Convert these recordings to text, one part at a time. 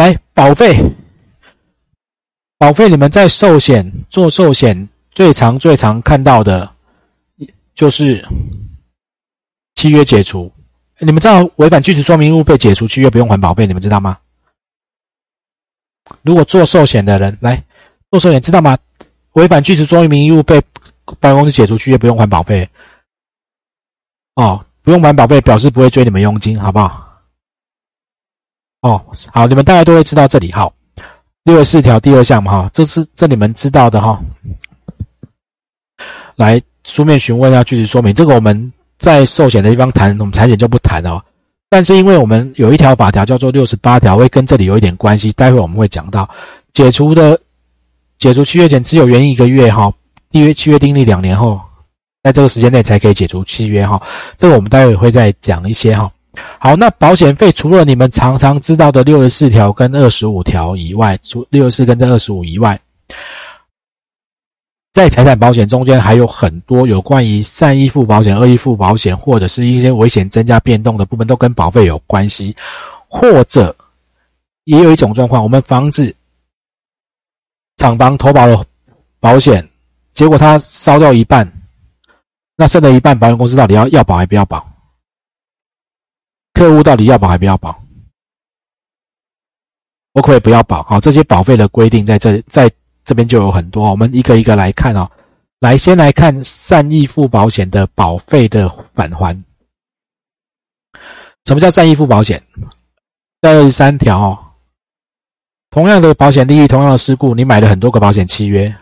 来保费，保费，你们在寿险做寿险最常最常看到的，就是契约解除。你们知道违反据实说明义务被解除契约不用还保费，你们知道吗？如果做寿险的人来做寿险，知道吗？违反据实说明义务被保险公司解除契约不用还保费。哦，不用还保费，表示不会追你们佣金，好不好？哦，好，你们大家都会知道这里好。六十四条第二项嘛，哈，这是这你们知道的哈。来书面询问要具体说明，这个我们在寿险的地方谈，我们产险就不谈哦。但是因为我们有一条法条叫做六十八条，会跟这里有一点关系，待会我们会讲到解除的解除契约前只有原因一个月哈，缔约契约订立两年后，在这个时间内才可以解除契约哈。这个我们待会会再讲一些哈。好，那保险费除了你们常常知道的六十四条跟二十五条以外，除六十四跟这二十五以外，在财产保险中间还有很多有关于善意付保险、恶意付保险，或者是一些危险增加变动的部分，都跟保费有关系。或者也有一种状况，我们房子厂房投保了保险，结果它烧掉一半，那剩的一半，保险公司到底要要保还不要保？客户到底要保还不要保？我可以不要保，好，这些保费的规定在这在这边就有很多，我们一个一个来看哦。来，先来看善意付保险的保费的返还。什么叫善意付保险？在二十三条哦，同样的保险利益，同样的事故，你买了很多个保险契约。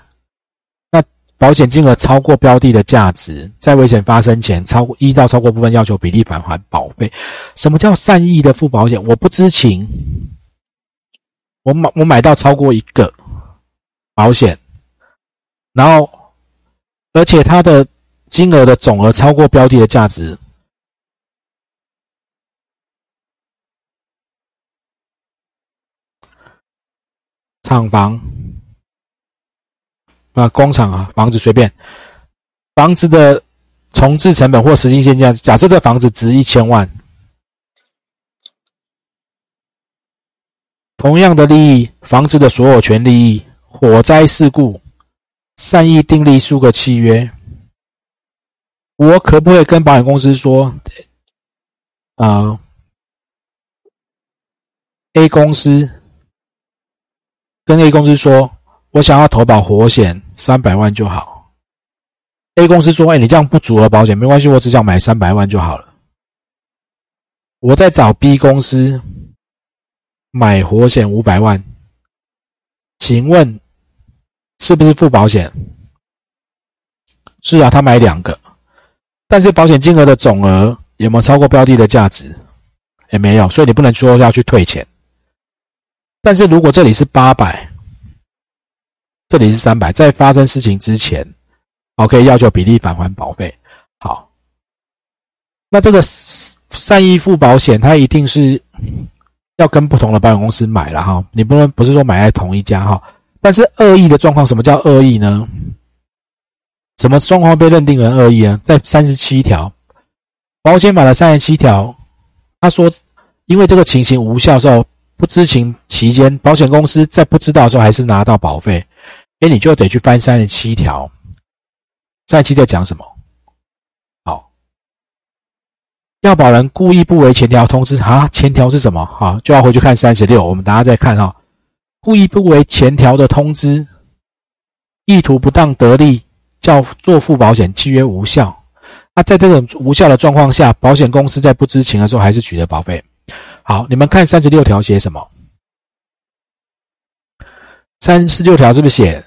保险金额超过标的的价值，在危险发生前，超过依照超过部分要求比例返还保费。什么叫善意的付保险？我不知情，我买我买到超过一个保险，然后而且它的金额的总额超过标的的价值，厂房。啊，工厂啊，房子随便，房子的重置成本或实际现价，假设这房子值一千万，同样的利益，房子的所有权利益，火灾事故，善意订立数个契约，我可不可以跟保险公司说，啊，A 公司跟 A 公司说。我想要投保火险三百万就好。A 公司说：“哎，你这样不足额保险没关系，我只想买三百万就好了。”我在找 B 公司买火险五百万，请问是不是付保险？是啊，他买两个，但是保险金额的总额有没有超过标的的价值？也没有，所以你不能说要去退钱。但是如果这里是八百。这里是三百，在发生事情之前，OK，要求比例返还保费。好，那这个善意付保险，它一定是要跟不同的保险公司买了哈，你不能不是说买在同一家哈。但是恶意的状况，什么叫恶意呢？什么状况被认定为恶意呢？在三十七条保险法的三十七条，他说，因为这个情形无效时候，不知情期间，保险公司在不知道的时候还是拿到保费。哎，你就得去翻三十七条，三十七条讲什么？好，要保人故意不为前条通知啊，前条是什么？好，就要回去看三十六。我们大家再看哈，故意不为前条的通知，意图不当得利，叫做付保险契约无效。那在这种无效的状况下，保险公司在不知情的时候还是取得保费。好，你们看三十六条写什么？三十六条是不是写？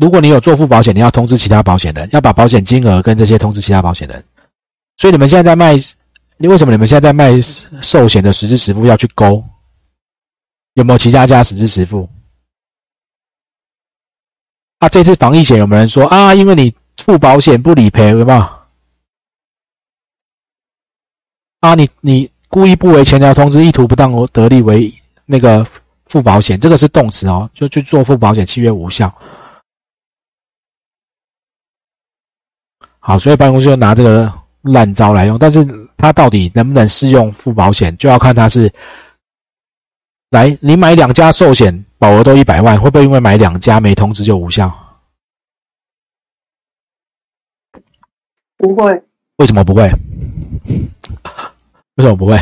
如果你有做付保险，你要通知其他保险人，要把保险金额跟这些通知其他保险人。所以你们现在在卖，你为什么你们现在在卖寿险的实支实付要去勾？有没有其他家实支实付？啊，这次防疫险有没有人说啊？因为你付保险不理赔，有没有？啊，你你故意不为前条通知，意图不当得利为那个付保险，这个是动词哦，就去做付保险契约无效。好，所以办公室就拿这个烂招来用，但是它到底能不能适用付保险，就要看它是来，你买两家寿险，保额都一百万，会不会因为买两家没通知就无效？不会。为什么不会？为什么不会？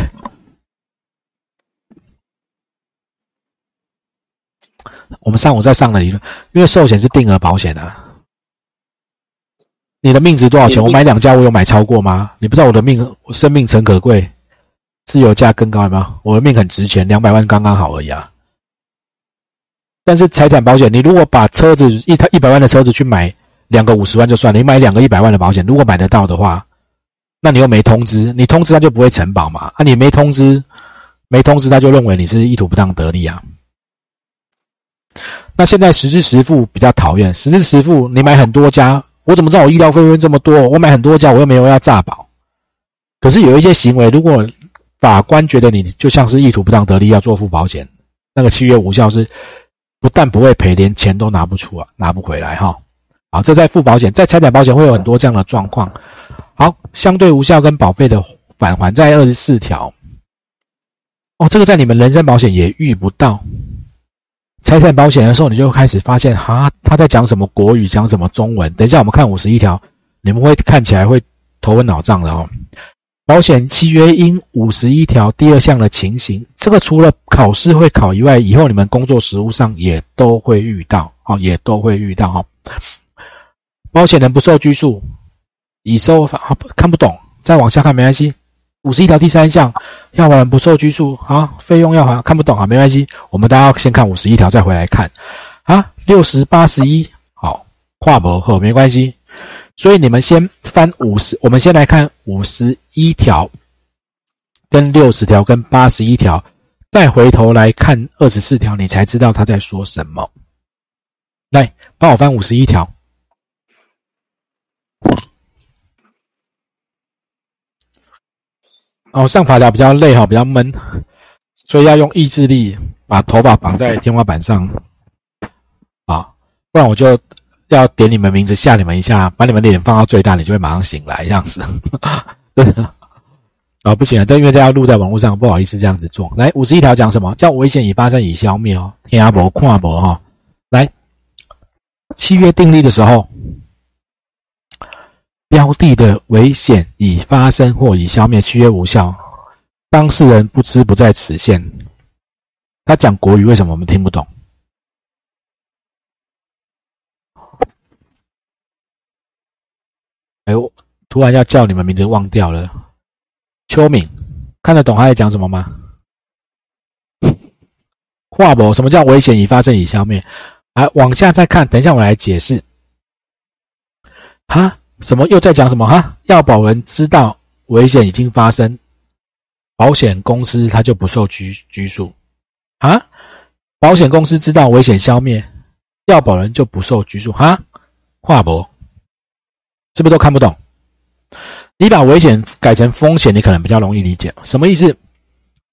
我们上午在上的理论，因为寿险是定额保险的。你的命值多少钱？我买两家，我有买超过吗？你不知道我的命，我生命诚可贵，自由价更高，有没有？我的命很值钱，两百万刚刚好而已啊。但是财产保险，你如果把车子一台一百万的车子去买两个五十万就算了，你买两个一百万的保险，如果买得到的话，那你又没通知，你通知他就不会承保嘛？啊，你没通知，没通知他就认为你是意图不当得利啊。那现在实支实付比较讨厌，实支实付你买很多家。我怎么知道我医疗费会这么多？我买很多家，我又没有要诈保。可是有一些行为，如果法官觉得你就像是意图不当得利，要做付保险，那个契约无效，是不但不会赔，连钱都拿不出啊，拿不回来哈。好，这在付保险，在财产保险会有很多这样的状况。好，相对无效跟保费的返还在二十四条。哦，这个在你们人身保险也遇不到。拆散保险的时候，你就开始发现，哈，他在讲什么国语，讲什么中文。等一下我们看五十一条，你们会看起来会头昏脑胀的哦。保险契约因五十一条第二项的情形，这个除了考试会考以外，以后你们工作实务上也都会遇到，哦，也都会遇到哦。保险人不受拘束，已收法看不懂，再往下看没关系。五十一条第三项，要不然不受拘束啊，费用要还，看不懂啊，没关系，我们大家要先看五十一条，再回来看啊，六十八十一，好，跨博后没关系，所以你们先翻五十，我们先来看五十一条，跟六十条跟八十一条，再回头来看二十四条，你才知道他在说什么。来，帮我翻五十一条。哦，上法条比较累哈，比较闷，所以要用意志力把头发绑在天花板上，啊，不然我就要点你们名字吓你们一下，把你们脸放到最大，你就会马上醒来，这样子，真的啊，不行啊，这因为这要录在网络上，不好意思这样子做。来，五十一条讲什么叫危险已发生已消灭哦，听阿伯看阿伯哈，来，契约订立的时候。标的的危险已发生或已消灭，契约无效，当事人不知不在此限。他讲国语，为什么我们听不懂？哎，呦突然要叫你们名字忘掉了。邱敏，看得懂他在讲什么吗？华博，什么叫危险已发生已消灭？啊，往下再看，等一下我来解释。哈？什么又在讲什么哈？要保人知道危险已经发生，保险公司他就不受拘拘束啊？保险公司知道危险消灭，要保人就不受拘束哈？华博，是不是都看不懂？你把危险改成风险，你可能比较容易理解。什么意思？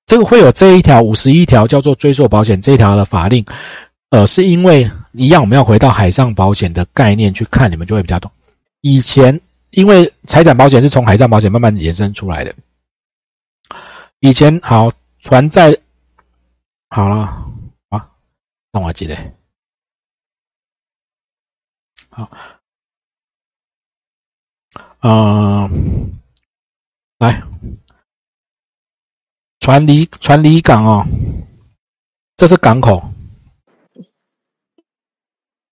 这个会有这一条五十一条叫做追溯保险这一条的法令，呃，是因为一样，我们要回到海上保险的概念去看，你们就会比较懂。以前，因为财产保险是从海上保险慢慢延伸出来的。以前好船在好了啊，那我记得好，嗯，来，船离船离港哦，这是港口，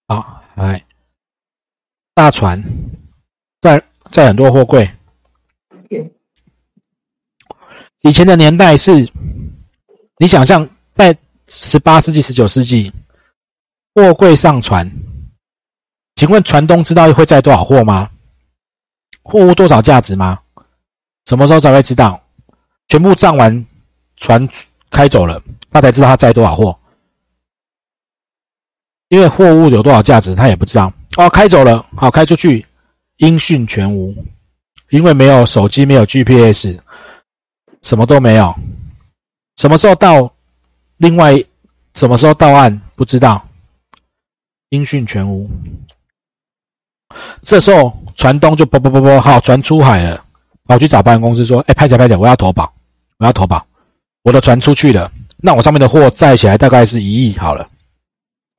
好，来，大船。在在很多货柜，以前的年代是，你想象在十八世纪、十九世纪，货柜上船，请问船东知道会载多少货吗？货物多少价值吗？什么时候才会知道？全部账完，船开走了，他才知道他载多少货。因为货物有多少价值，他也不知道。哦，开走了，好，开出去。音讯全无，因为没有手机，没有 GPS，什么都没有。什么时候到？另外，什么时候到岸？不知道。音讯全无。这时候船东就啵啵啵啵，好，船出海了，跑去找保险公司说：“哎，拍起拍起，我要投保，我要投保，我的船出去了，那我上面的货载起来大概是一亿好了，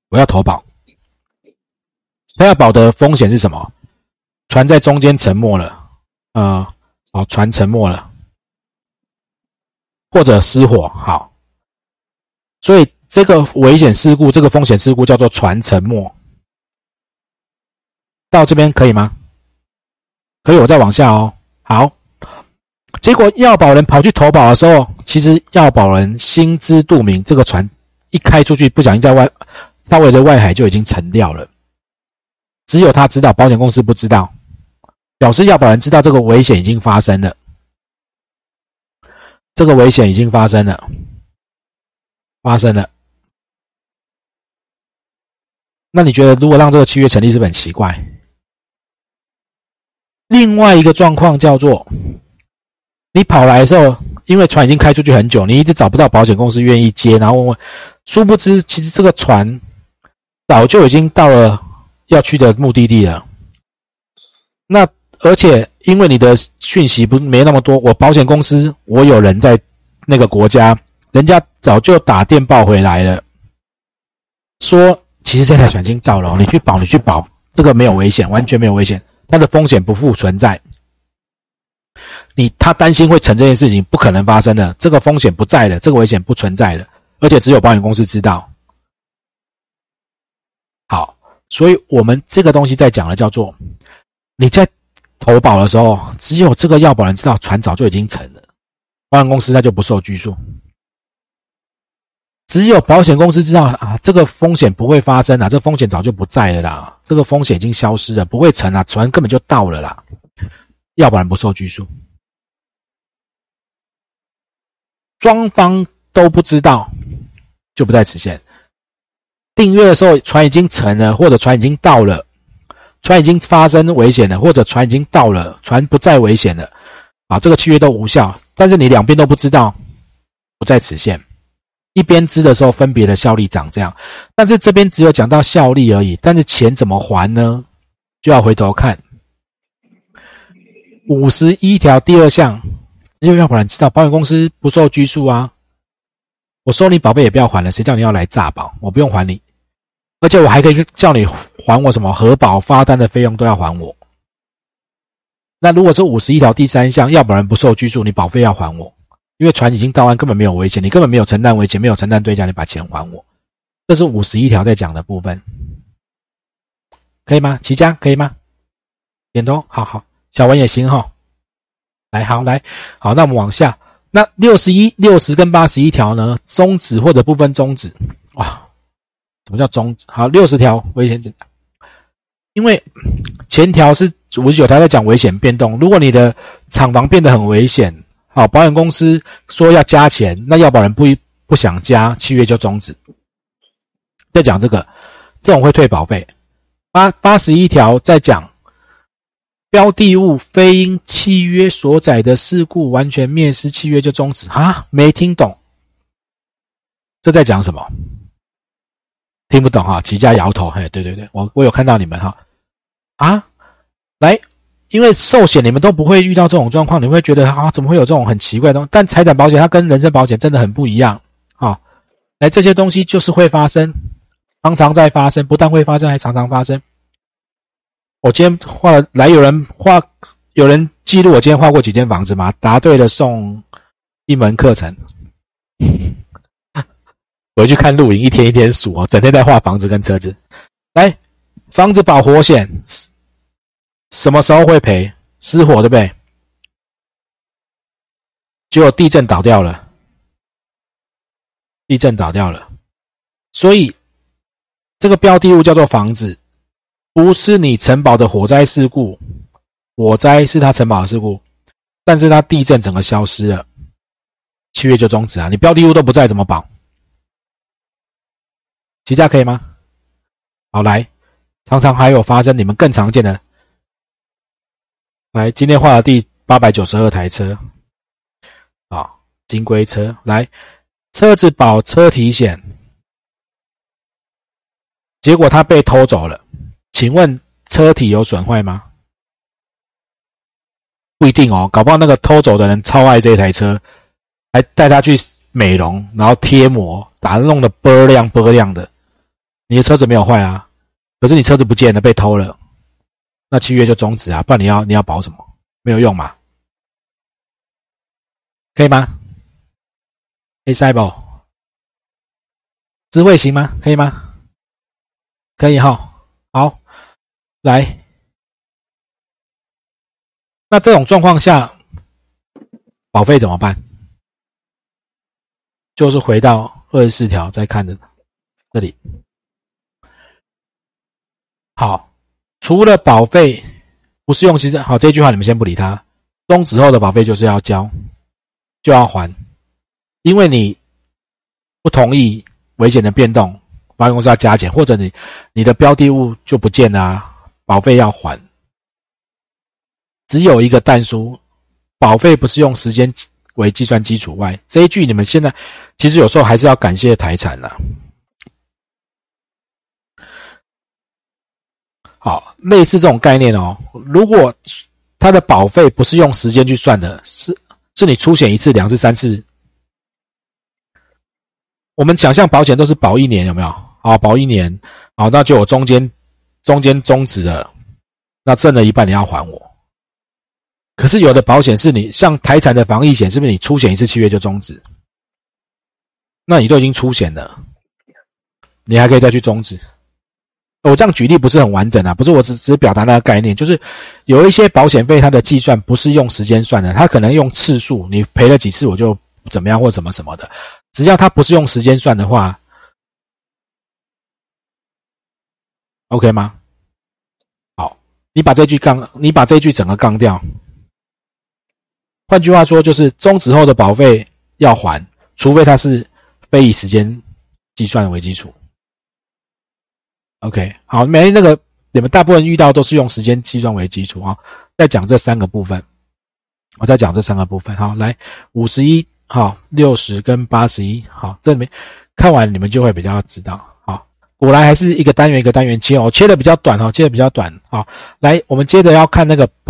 我要投保。他要保的风险是什么？船在中间沉没了，呃，哦，船沉没了，或者失火，好。所以这个危险事故，这个风险事故叫做船沉没。到这边可以吗？可以，我再往下哦。好，结果要保人跑去投保的时候，其实要保人心知肚明，这个船一开出去，不小心在外稍微的外海就已经沉掉了。只有他知道，保险公司不知道，表示要保人知道这个危险已经发生了，这个危险已经发生了，发生了。那你觉得，如果让这个契约成立，是不是很奇怪？另外一个状况叫做，你跑来的时候，因为船已经开出去很久，你一直找不到保险公司愿意接，然后问问，殊不知，其实这个船早就已经到了。要去的目的地了，那而且因为你的讯息不没那么多，我保险公司我有人在那个国家，人家早就打电报回来了，说其实这台船已经到了，你去保你去保，这个没有危险，完全没有危险，它的风险不复存在。你他担心会成这件事情，不可能发生的，这个风险不在了，这个危险不存在了，而且只有保险公司知道。所以我们这个东西在讲的叫做，你在投保的时候，只有这个要保人知道船早就已经沉了，保险公司它就不受拘束。只有保险公司知道啊，这个风险不会发生啊，这风险早就不在了啦，这个风险已经消失了，不会沉啊，船根本就到了啦，要不然不受拘束。双方都不知道，就不在此限。订阅的时候，船已经沉了，或者船已经到了，船已经发生危险了，或者船已经到了，船不再危险了，啊，这个契约都无效。但是你两边都不知道，不在此限。一边支的时候，分别的效力长这样，但是这边只有讲到效力而已。但是钱怎么还呢？就要回头看五十一条第二项，只有要不然知道，保险公司不受拘束啊。我收你保费也不要还了，谁叫你要来诈保？我不用还你。而且我还可以叫你还我什么核保发单的费用都要还我。那如果是五十一条第三项，要不然不受拘束，你保费要还我，因为船已经到岸，根本没有危险，你根本没有承担危险，没有承担对价，你把钱还我。这是五十一条在讲的部分，可以吗？齐家可以吗？点头，好好，小文也行哈。来，好来，好，那我们往下，那六十一、六十跟八十一条呢？终止或者部分终止，哇。什么叫终止？好，六十条危险因为前条是五十九条在讲危险变动。如果你的厂房变得很危险，好，保险公司说要加钱，那要保人不不想加，契约就终止。在讲这个，这种会退保费。八八十一条在讲标的物非因契约所载的事故完全灭失，契约就终止啊？没听懂？这在讲什么？听不懂哈，齐家摇头。嘿，对对对，我我有看到你们哈啊，来，因为寿险你们都不会遇到这种状况，你会觉得啊，怎么会有这种很奇怪的东西？但财产保险它跟人身保险真的很不一样啊。来，这些东西就是会发生，常常在发生，不但会发生，还常常发生。我今天画了，来有人画，有人记录我今天画过几间房子吗？答对了送一门课程。回去看录影，一天一天数哦，整天在画房子跟车子。来，房子保火险，什么时候会赔？失火对不对？结果地震倒掉了，地震倒掉了。所以这个标的物叫做房子，不是你承保的火灾事故，火灾是他承保的事故，但是他地震整个消失了，契约就终止啊！你标的物都不在，怎么保？起价可以吗？好，来，常常还有发生你们更常见的，来，今天画了第八百九十二台车，啊，金龟车，来，车子保车体险，结果它被偷走了，请问车体有损坏吗？不一定哦，搞不好那个偷走的人超爱这台车，还带他去美容，然后贴膜，把它弄得波亮波亮的，你的车子没有坏啊，可是你车子不见了，被偷了，那契约就终止啊，不然你要你要保什么？没有用嘛，可以吗？可以塞不？智慧行吗？可以吗？可以哈，来，那这种状况下，保费怎么办？就是回到二十四条再看的这里。好，除了保费不适用期好这句话你们先不理它，终止后的保费就是要交，就要还，因为你不同意危险的变动。保险公司要加减，或者你你的标的物就不见了，保费要还。只有一个但书，保费不是用时间为计算基础外，这一句你们现在其实有时候还是要感谢台产啦。好，类似这种概念哦，如果它的保费不是用时间去算的，是是你出险一次、两次、三次。我们想象保险都是保一年，有没有？好，保一年，好，那就我中间中间终止了，那挣了一半你要还我。可是有的保险是你像台产的防疫险，是不是你出险一次契约就终止？那你都已经出险了，你还可以再去终止。我这样举例不是很完整啊，不是我只只表达那个概念，就是有一些保险费它的计算不是用时间算的，它可能用次数，你赔了几次我就怎么样或什么什么的，只要它不是用时间算的话。OK 吗？好，你把这句杠，你把这句整个杠掉。换句话说，就是终止后的保费要还，除非它是非以时间计算为基础。OK，好，没那个你们大部分遇到都是用时间计算为基础啊。再讲这三个部分，我再讲这三个部分。好，来五十一，好，六十跟八十一，好，这里面看完你们就会比较知道。果然还是一个单元一个单元切哦，切的比较短哦，切的比较短。啊，来，我们接着要看那个。